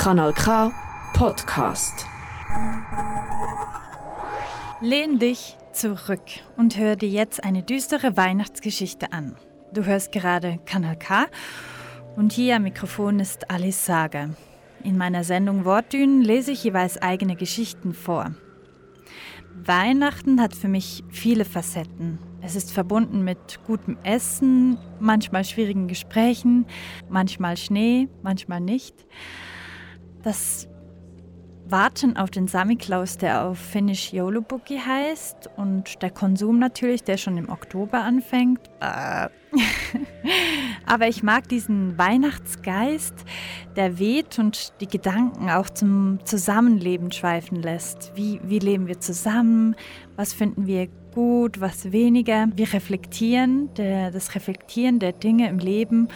Kanal K Podcast. Lehn dich zurück und hör dir jetzt eine düstere Weihnachtsgeschichte an. Du hörst gerade Kanal K und hier am Mikrofon ist Alice Sager. In meiner Sendung Wortdünen lese ich jeweils eigene Geschichten vor. Weihnachten hat für mich viele Facetten. Es ist verbunden mit gutem Essen, manchmal schwierigen Gesprächen, manchmal Schnee, manchmal nicht. Das Warten auf den Samichlaus, der auf Finnisch Joulubuki heißt, und der Konsum natürlich, der schon im Oktober anfängt. Äh. Aber ich mag diesen Weihnachtsgeist, der weht und die Gedanken auch zum Zusammenleben schweifen lässt. Wie, wie leben wir zusammen? Was finden wir gut, was weniger? Wir reflektieren, der, das Reflektieren der Dinge im Leben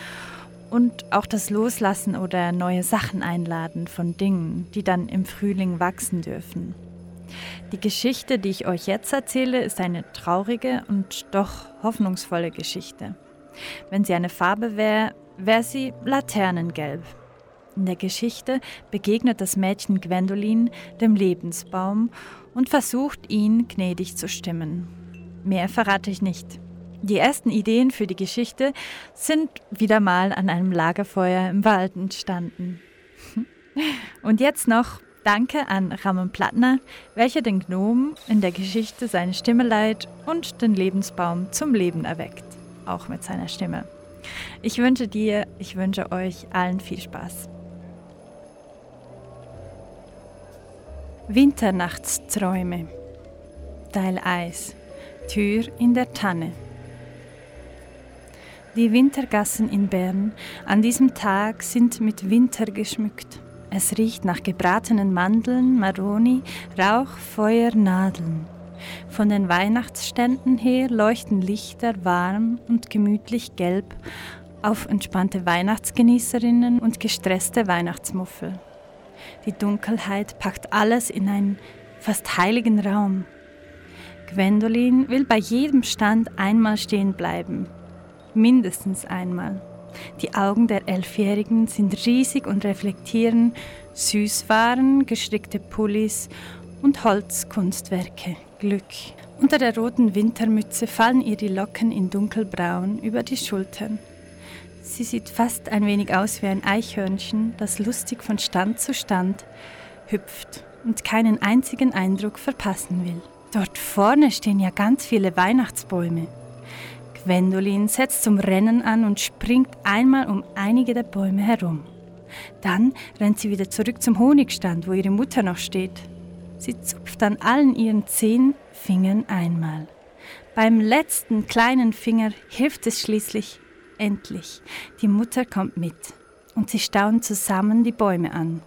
und auch das Loslassen oder neue Sachen einladen von Dingen, die dann im Frühling wachsen dürfen. Die Geschichte, die ich euch jetzt erzähle, ist eine traurige und doch hoffnungsvolle Geschichte. Wenn sie eine Farbe wäre, wäre sie Laternengelb. In der Geschichte begegnet das Mädchen Gwendolin dem Lebensbaum und versucht, ihn gnädig zu stimmen. Mehr verrate ich nicht. Die ersten Ideen für die Geschichte sind wieder mal an einem Lagerfeuer im Wald entstanden. Und jetzt noch Danke an Ramon Plattner, welcher den Gnom in der Geschichte seine Stimme leiht und den Lebensbaum zum Leben erweckt, auch mit seiner Stimme. Ich wünsche dir, ich wünsche euch allen viel Spaß. Winternachtsträume Teil 1 Tür in der Tanne die Wintergassen in Bern an diesem Tag sind mit Winter geschmückt. Es riecht nach gebratenen Mandeln, Maroni, Rauch, Feuer, Nadeln. Von den Weihnachtsständen her leuchten Lichter warm und gemütlich gelb auf entspannte Weihnachtsgenießerinnen und gestresste Weihnachtsmuffel. Die Dunkelheit packt alles in einen fast heiligen Raum. Gwendolin will bei jedem Stand einmal stehen bleiben, mindestens einmal. Die Augen der Elfjährigen sind riesig und reflektieren Süßwaren, gestrickte Pullis und Holzkunstwerke. Glück. Unter der roten Wintermütze fallen ihr die Locken in dunkelbraun über die Schultern. Sie sieht fast ein wenig aus wie ein Eichhörnchen, das lustig von Stand zu Stand hüpft und keinen einzigen Eindruck verpassen will. Dort vorne stehen ja ganz viele Weihnachtsbäume. Gwendolin setzt zum Rennen an und springt einmal um einige der Bäume herum. Dann rennt sie wieder zurück zum Honigstand, wo ihre Mutter noch steht. Sie zupft an allen ihren zehn Fingern einmal. Beim letzten kleinen Finger hilft es schließlich endlich. Die Mutter kommt mit und sie staunen zusammen die Bäume an.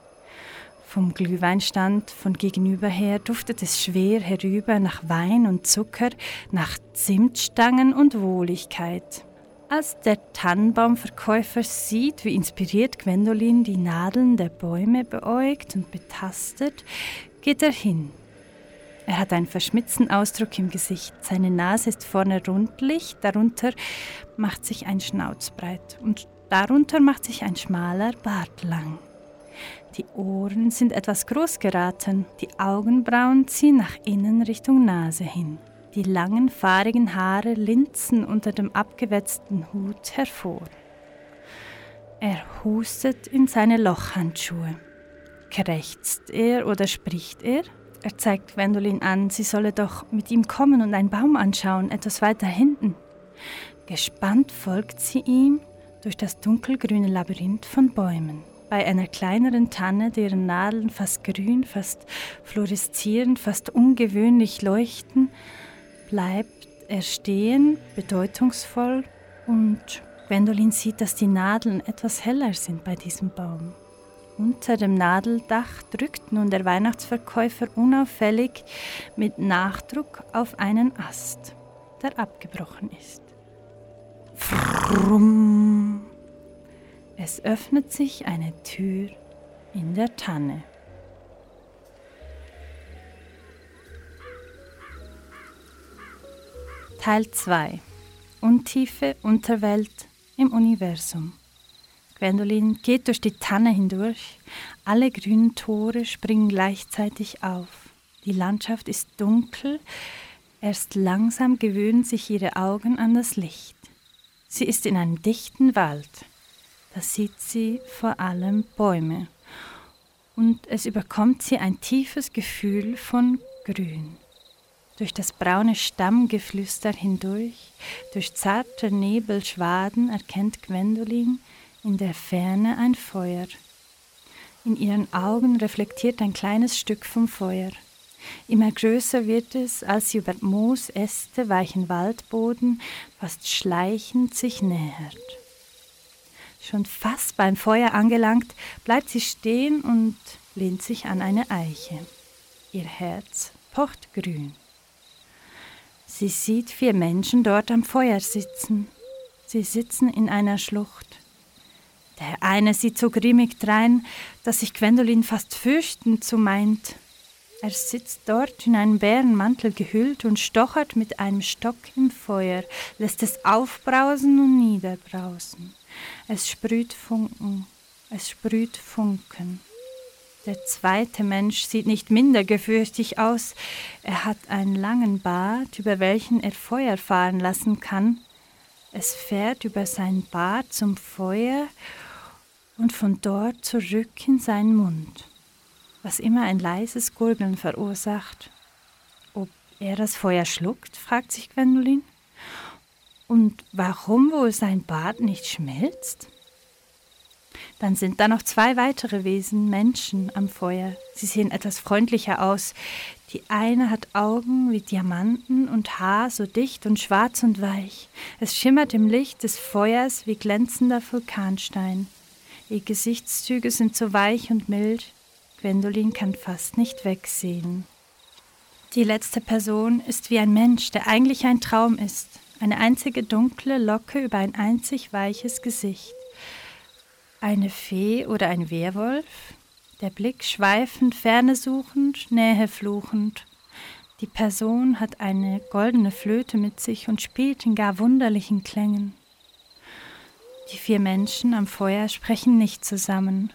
Vom Glühweinstand von gegenüber her duftet es schwer herüber nach Wein und Zucker, nach Zimtstangen und Wohligkeit. Als der Tannenbaumverkäufer sieht, wie inspiriert Gwendolin die Nadeln der Bäume beäugt und betastet, geht er hin. Er hat einen verschmitzten Ausdruck im Gesicht. Seine Nase ist vorne rundlich, darunter macht sich ein Schnauz breit und darunter macht sich ein schmaler Bart lang. Die Ohren sind etwas groß geraten, die Augenbrauen ziehen nach innen Richtung Nase hin. Die langen, fahrigen Haare linzen unter dem abgewetzten Hut hervor. Er hustet in seine Lochhandschuhe. Krächzt er oder spricht er? Er zeigt Gwendolin an, sie solle doch mit ihm kommen und einen Baum anschauen, etwas weiter hinten. Gespannt folgt sie ihm durch das dunkelgrüne Labyrinth von Bäumen bei einer kleineren Tanne, deren Nadeln fast grün, fast fluoreszierend, fast ungewöhnlich leuchten, bleibt er stehen, bedeutungsvoll und Gwendolin sieht, dass die Nadeln etwas heller sind bei diesem Baum. Unter dem Nadeldach drückt nun der Weihnachtsverkäufer unauffällig mit Nachdruck auf einen Ast, der abgebrochen ist. Frum. Es öffnet sich eine Tür in der Tanne. Teil 2 Untiefe Unterwelt im Universum Gwendolin geht durch die Tanne hindurch. Alle grünen Tore springen gleichzeitig auf. Die Landschaft ist dunkel. Erst langsam gewöhnen sich ihre Augen an das Licht. Sie ist in einem dichten Wald. Da sieht sie vor allem Bäume. Und es überkommt sie ein tiefes Gefühl von Grün. Durch das braune Stammgeflüster hindurch, durch zarte Nebelschwaden erkennt Gwendolin in der Ferne ein Feuer. In ihren Augen reflektiert ein kleines Stück vom Feuer. Immer größer wird es, als sie über Moos, Äste, weichen Waldboden fast schleichend sich nähert. Schon fast beim Feuer angelangt, bleibt sie stehen und lehnt sich an eine Eiche. Ihr Herz pocht grün. Sie sieht vier Menschen dort am Feuer sitzen. Sie sitzen in einer Schlucht. Der eine sieht so grimmig drein, dass sich Gwendolin fast fürchten zu meint. Er sitzt dort in einen Bärenmantel gehüllt und stochert mit einem Stock im Feuer, lässt es aufbrausen und niederbrausen. Es sprüht Funken, es sprüht Funken. Der zweite Mensch sieht nicht minder gefürchtig aus. Er hat einen langen Bart, über welchen er Feuer fahren lassen kann. Es fährt über sein Bart zum Feuer und von dort zurück in seinen Mund, was immer ein leises Gurgeln verursacht. Ob er das Feuer schluckt, fragt sich Gwendolin. Und warum wohl sein Bart nicht schmilzt? Dann sind da noch zwei weitere Wesen, Menschen, am Feuer. Sie sehen etwas freundlicher aus. Die eine hat Augen wie Diamanten und Haar so dicht und schwarz und weich. Es schimmert im Licht des Feuers wie glänzender Vulkanstein. Ihr Gesichtszüge sind so weich und mild, Gwendolin kann fast nicht wegsehen. Die letzte Person ist wie ein Mensch, der eigentlich ein Traum ist, eine einzige dunkle Locke über ein einzig weiches Gesicht eine Fee oder ein Werwolf, der Blick schweifend, Ferne suchend, Nähe fluchend. Die Person hat eine goldene Flöte mit sich und spielt in gar wunderlichen Klängen. Die vier Menschen am Feuer sprechen nicht zusammen.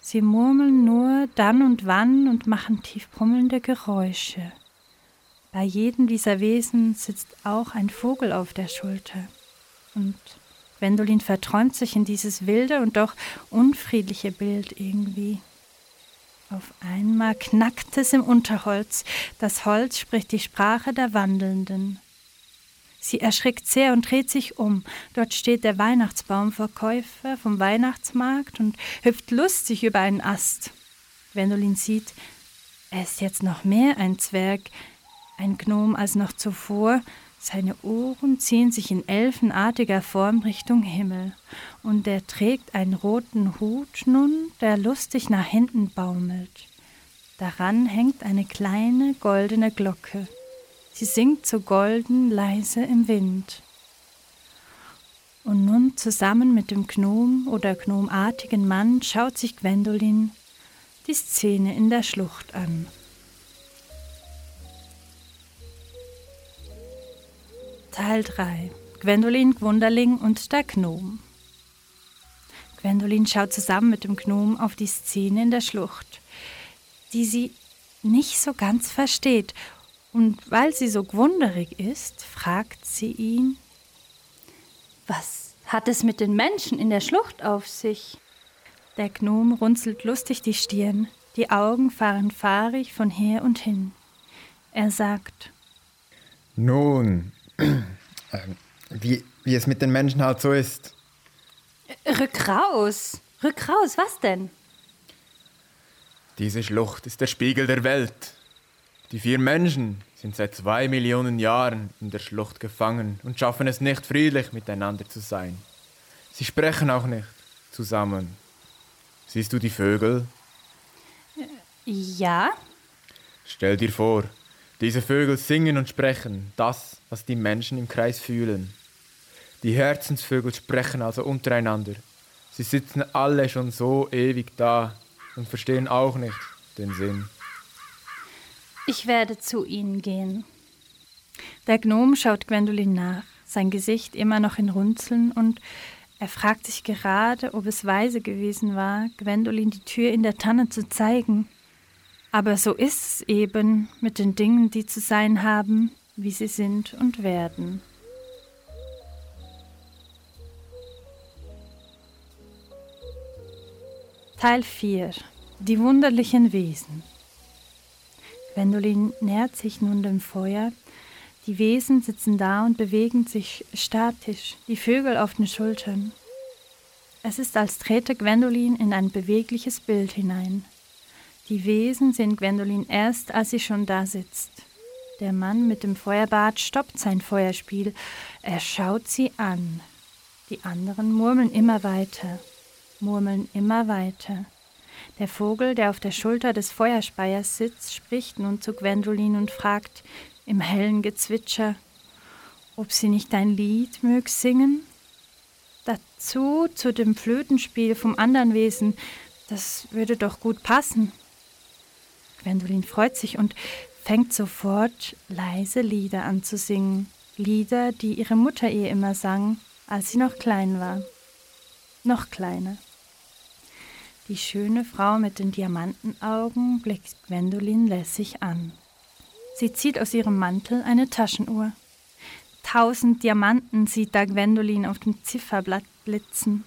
Sie murmeln nur dann und wann und machen tief brummelnde Geräusche. Bei jedem dieser Wesen sitzt auch ein Vogel auf der Schulter. Und Gwendolin verträumt sich in dieses wilde und doch unfriedliche Bild irgendwie. Auf einmal knackt es im Unterholz. Das Holz spricht die Sprache der Wandelnden. Sie erschrickt sehr und dreht sich um. Dort steht der Weihnachtsbaumverkäufer vom Weihnachtsmarkt und hüpft lustig über einen Ast. Gwendolin sieht, er ist jetzt noch mehr ein Zwerg, ein Gnom als noch zuvor, seine Ohren ziehen sich in elfenartiger Form Richtung Himmel, und er trägt einen roten Hut nun, der lustig nach hinten baumelt. Daran hängt eine kleine goldene Glocke. Sie singt so golden leise im Wind. Und nun zusammen mit dem Gnom oder gnomartigen Mann schaut sich Gwendolin die Szene in der Schlucht an. Teil 3 Gwendolin, Gwunderling und der Gnom. Gwendolin schaut zusammen mit dem Gnom auf die Szene in der Schlucht, die sie nicht so ganz versteht. Und weil sie so gwunderig ist, fragt sie ihn: Was hat es mit den Menschen in der Schlucht auf sich? Der Gnom runzelt lustig die Stirn, die Augen fahren fahrig von her und hin. Er sagt: Nun, wie, wie es mit den Menschen halt so ist. Rück raus! Rück raus, was denn? Diese Schlucht ist der Spiegel der Welt. Die vier Menschen sind seit zwei Millionen Jahren in der Schlucht gefangen und schaffen es nicht friedlich miteinander zu sein. Sie sprechen auch nicht zusammen. Siehst du die Vögel? Ja. Stell dir vor, diese Vögel singen und sprechen das, was die Menschen im Kreis fühlen. Die Herzensvögel sprechen also untereinander. Sie sitzen alle schon so ewig da und verstehen auch nicht den Sinn. Ich werde zu ihnen gehen. Der Gnom schaut Gwendolin nach, sein Gesicht immer noch in Runzeln, und Er fragt sich gerade, ob es weise gewesen war, Gwendolin die Tür in der Tanne zu zeigen. Aber so ist es eben mit den Dingen, die zu sein haben, wie sie sind und werden. Teil 4 Die wunderlichen Wesen Gwendolin nähert sich nun dem Feuer. Die Wesen sitzen da und bewegen sich statisch, die Vögel auf den Schultern. Es ist, als trete Gwendolin in ein bewegliches Bild hinein. Die Wesen sehen Gwendolin erst, als sie schon da sitzt. Der Mann mit dem Feuerbart stoppt sein Feuerspiel. Er schaut sie an. Die anderen murmeln immer weiter, murmeln immer weiter. Der Vogel, der auf der Schulter des Feuerspeiers sitzt, spricht nun zu Gwendolin und fragt im hellen Gezwitscher, ob sie nicht ein Lied mög singen? Dazu zu dem Flötenspiel vom anderen Wesen, das würde doch gut passen. Gwendolin freut sich und fängt sofort leise Lieder an zu singen, Lieder, die ihre Mutter ihr immer sang, als sie noch klein war. Noch kleiner. Die schöne Frau mit den Diamantenaugen blickt Gwendolin lässig an. Sie zieht aus ihrem Mantel eine Taschenuhr. Tausend Diamanten sieht da Gwendolin auf dem Zifferblatt blitzen.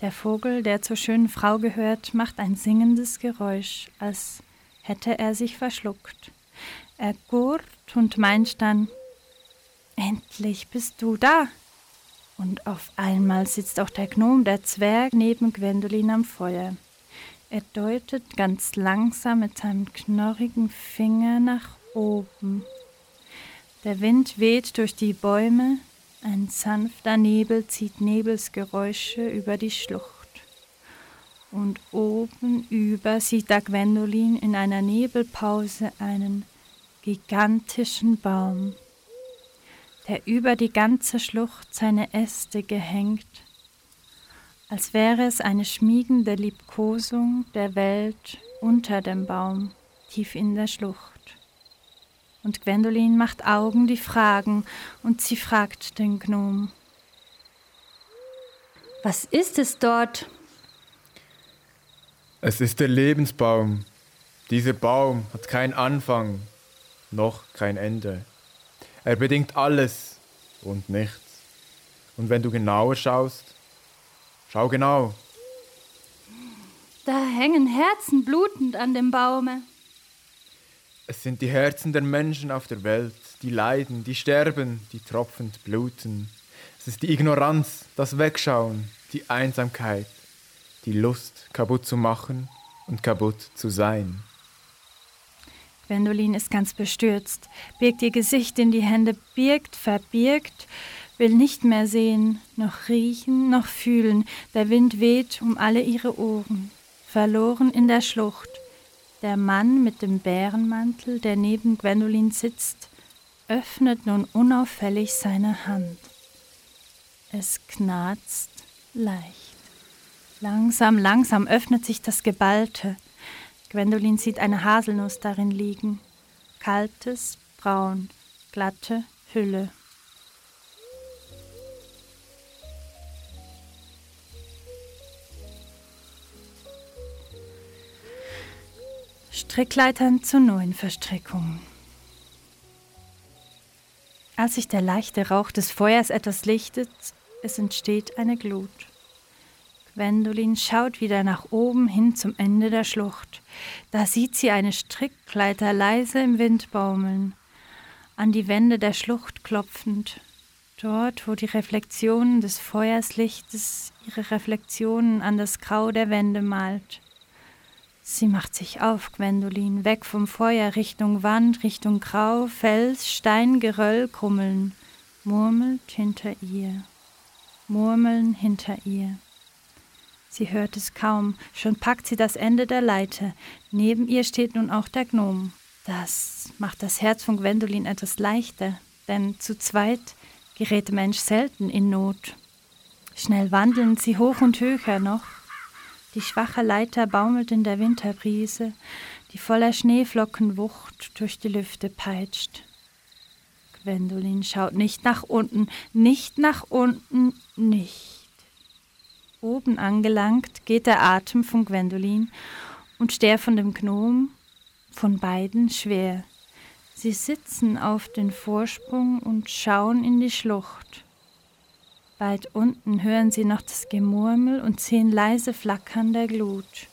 Der Vogel, der zur schönen Frau gehört, macht ein singendes Geräusch, als hätte er sich verschluckt. Er gurt und meint dann, endlich bist du da. Und auf einmal sitzt auch der Gnom, der Zwerg, neben Gwendolin am Feuer. Er deutet ganz langsam mit seinem knorrigen Finger nach oben. Der Wind weht durch die Bäume, ein sanfter Nebel zieht Nebelsgeräusche über die Schlucht. Und oben über sieht da Gwendolin in einer Nebelpause einen gigantischen Baum der über die ganze Schlucht seine Äste gehängt, als wäre es eine schmiegende Liebkosung der Welt unter dem Baum, tief in der Schlucht. Und Gwendolin macht Augen, die fragen, und sie fragt den Gnom. Was ist es dort? Es ist der Lebensbaum. Dieser Baum hat keinen Anfang, noch kein Ende. Er bedingt alles und nichts. Und wenn du genauer schaust, schau genau. Da hängen Herzen blutend an dem Baume. Es sind die Herzen der Menschen auf der Welt, die leiden, die sterben, die tropfend bluten. Es ist die Ignoranz, das Wegschauen, die Einsamkeit, die Lust, kaputt zu machen und kaputt zu sein. Gwendolin ist ganz bestürzt, birgt ihr Gesicht in die Hände, birgt, verbirgt, will nicht mehr sehen, noch riechen, noch fühlen. Der Wind weht um alle ihre Ohren, verloren in der Schlucht. Der Mann mit dem Bärenmantel, der neben Gwendolin sitzt, öffnet nun unauffällig seine Hand. Es knarzt leicht. Langsam, langsam öffnet sich das Geballte. Gwendolin sieht eine Haselnuss darin liegen. Kaltes, braun, glatte Hülle. Strickleitern zur neuen Verstrickung. Als sich der leichte Rauch des Feuers etwas lichtet, es entsteht eine Glut. Gwendolin schaut wieder nach oben hin zum Ende der Schlucht. Da sieht sie eine Strickleiter leise im Wind baumeln, an die Wände der Schlucht klopfend. Dort, wo die Reflexionen des Feuerslichtes ihre Reflexionen an das Grau der Wände malt. Sie macht sich auf, Gwendolin, weg vom Feuer, Richtung Wand, Richtung Grau, Fels, Stein, Geröll, Krummeln, murmelt hinter ihr, murmeln hinter ihr. Sie hört es kaum, schon packt sie das Ende der Leiter. Neben ihr steht nun auch der Gnom. Das macht das Herz von Gwendolin etwas leichter, denn zu zweit gerät Mensch selten in Not. Schnell wandeln sie hoch und höher noch. Die schwache Leiter baumelt in der Winterbrise, die voller Schneeflocken Wucht durch die Lüfte peitscht. Gwendolin schaut nicht nach unten, nicht nach unten, nicht Oben angelangt geht der Atem von Gwendolin und der von dem Gnom, von beiden schwer. Sie sitzen auf den Vorsprung und schauen in die Schlucht. Weit unten hören sie noch das Gemurmel und sehen leise Flackern der Glut.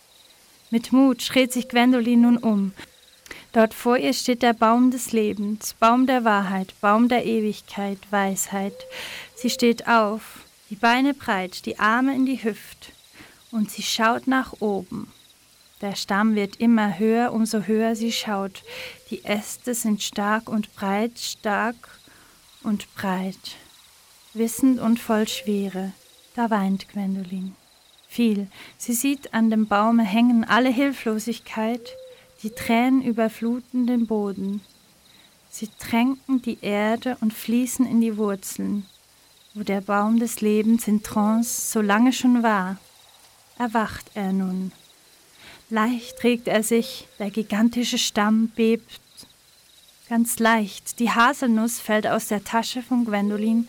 Mit Mut dreht sich Gwendolin nun um. Dort vor ihr steht der Baum des Lebens, Baum der Wahrheit, Baum der Ewigkeit, Weisheit. Sie steht auf, die Beine breit, die Arme in die Hüft, und sie schaut nach oben. Der Stamm wird immer höher, umso höher sie schaut. Die Äste sind stark und breit, stark und breit wissend und voll Schwere. Da weint Gwendolin. Viel. Sie sieht an dem Baume hängen alle Hilflosigkeit, die Tränen überfluten den Boden. Sie tränken die Erde und fließen in die Wurzeln, wo der Baum des Lebens in Trance so lange schon war. Erwacht er nun. Leicht regt er sich, der gigantische Stamm bebt. Ganz leicht, die Haselnuss fällt aus der Tasche von Gwendolin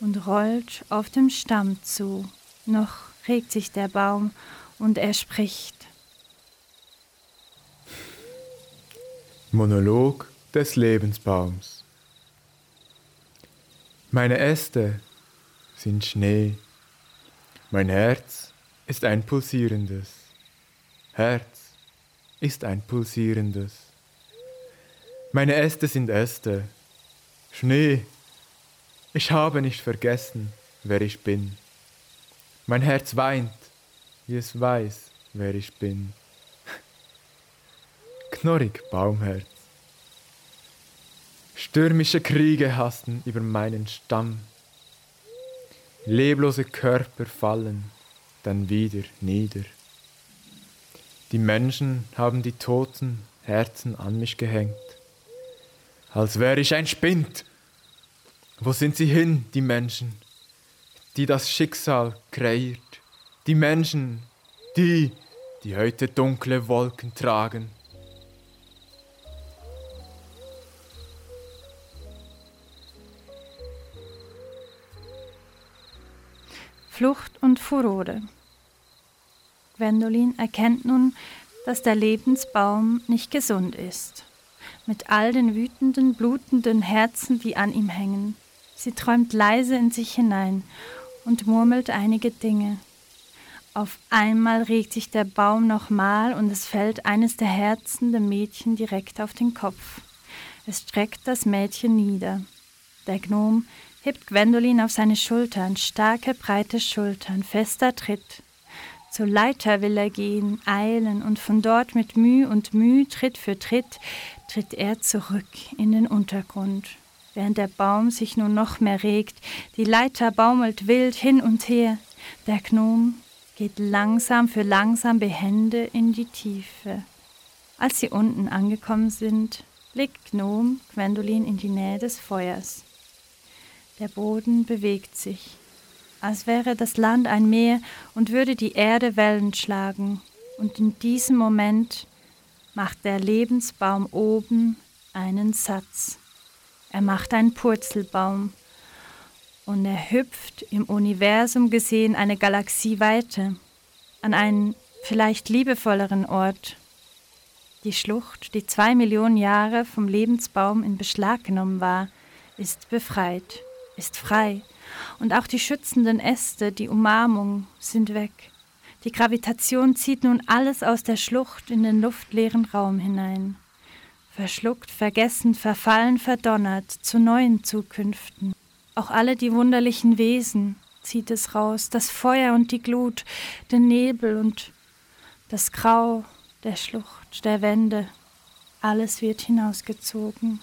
und rollt auf dem Stamm zu. Noch regt sich der Baum und er spricht. Monolog des Lebensbaums. Meine Äste sind Schnee, mein Herz ist ein pulsierendes, Herz ist ein pulsierendes. Meine Äste sind Äste, Schnee ich habe nicht vergessen, wer ich bin. Mein Herz weint, wie es weiß, wer ich bin. Knorrig Baumherz. Stürmische Kriege hasten über meinen Stamm. Leblose Körper fallen dann wieder nieder. Die Menschen haben die toten Herzen an mich gehängt, als wäre ich ein Spind wo sind sie hin, die Menschen, die das Schicksal kreiert? Die Menschen, die, die heute dunkle Wolken tragen. Flucht und Furore. Gwendolin erkennt nun, dass der Lebensbaum nicht gesund ist, mit all den wütenden, blutenden Herzen, die an ihm hängen. Sie träumt leise in sich hinein und murmelt einige Dinge. Auf einmal regt sich der Baum nochmal und es fällt eines der Herzen dem Mädchen direkt auf den Kopf. Es streckt das Mädchen nieder. Der Gnom hebt Gwendolin auf seine Schultern, starke, breite Schultern, fester Tritt. Zur Leiter will er gehen, eilen, und von dort mit Mühe und Mühe, Tritt für Tritt, tritt er zurück in den Untergrund während der Baum sich nun noch mehr regt. Die Leiter baumelt wild hin und her. Der Gnom geht langsam für langsam behende in die Tiefe. Als sie unten angekommen sind, blickt Gnom Gwendolin in die Nähe des Feuers. Der Boden bewegt sich, als wäre das Land ein Meer und würde die Erde Wellen schlagen. Und in diesem Moment macht der Lebensbaum oben einen Satz. Er macht einen Purzelbaum und er hüpft im Universum gesehen eine Galaxie weiter, an einen vielleicht liebevolleren Ort. Die Schlucht, die zwei Millionen Jahre vom Lebensbaum in Beschlag genommen war, ist befreit, ist frei. Und auch die schützenden Äste, die Umarmung sind weg. Die Gravitation zieht nun alles aus der Schlucht in den luftleeren Raum hinein verschluckt, vergessen, verfallen, verdonnert zu neuen Zukünften. Auch alle die wunderlichen Wesen zieht es raus, das Feuer und die Glut, den Nebel und das Grau der Schlucht, der Wände, alles wird hinausgezogen.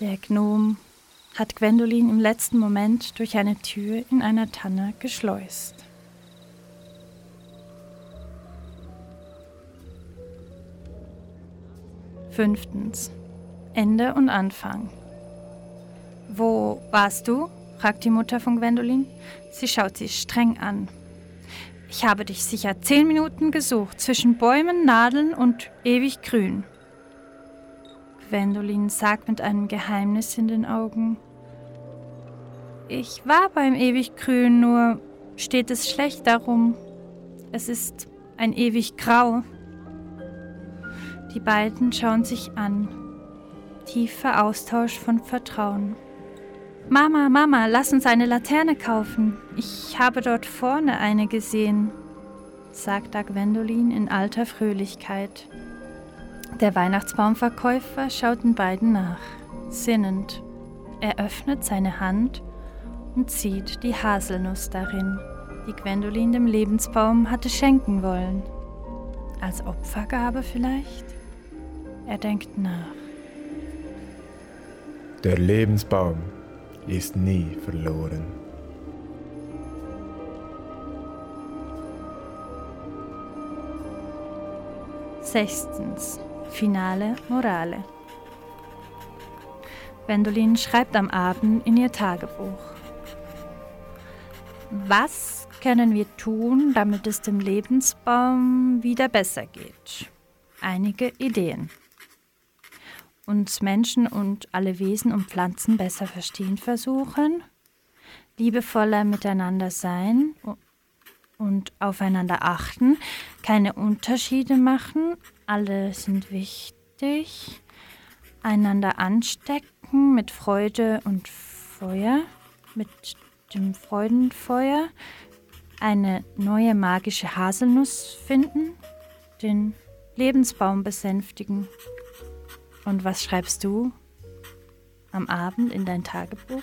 Der Gnom hat Gwendolin im letzten Moment durch eine Tür in einer Tanne geschleust. Fünftens. Ende und Anfang. Wo warst du? fragt die Mutter von Gwendolin. Sie schaut sie streng an. Ich habe dich sicher zehn Minuten gesucht, zwischen Bäumen, Nadeln und ewig grün. Gwendolin sagt mit einem Geheimnis in den Augen. Ich war beim ewig grün, nur steht es schlecht darum. Es ist ein ewig Grau. Die beiden schauen sich an. Tiefer Austausch von Vertrauen. Mama, Mama, lass uns eine Laterne kaufen. Ich habe dort vorne eine gesehen, sagt Gwendolin in alter Fröhlichkeit. Der Weihnachtsbaumverkäufer schaut den beiden nach, sinnend. Er öffnet seine Hand und zieht die Haselnuss darin, die Gwendolin dem Lebensbaum hatte schenken wollen. Als Opfergabe vielleicht? Er denkt nach. Der Lebensbaum ist nie verloren. Sechstens. Finale Morale. Gwendolin schreibt am Abend in ihr Tagebuch. Was können wir tun, damit es dem Lebensbaum wieder besser geht? Einige Ideen. Uns Menschen und alle Wesen und Pflanzen besser verstehen versuchen, liebevoller miteinander sein und aufeinander achten, keine Unterschiede machen, alle sind wichtig, einander anstecken mit Freude und Feuer, mit dem Freudenfeuer, eine neue magische Haselnuss finden, den Lebensbaum besänftigen. Und was schreibst du am Abend in dein Tagebuch?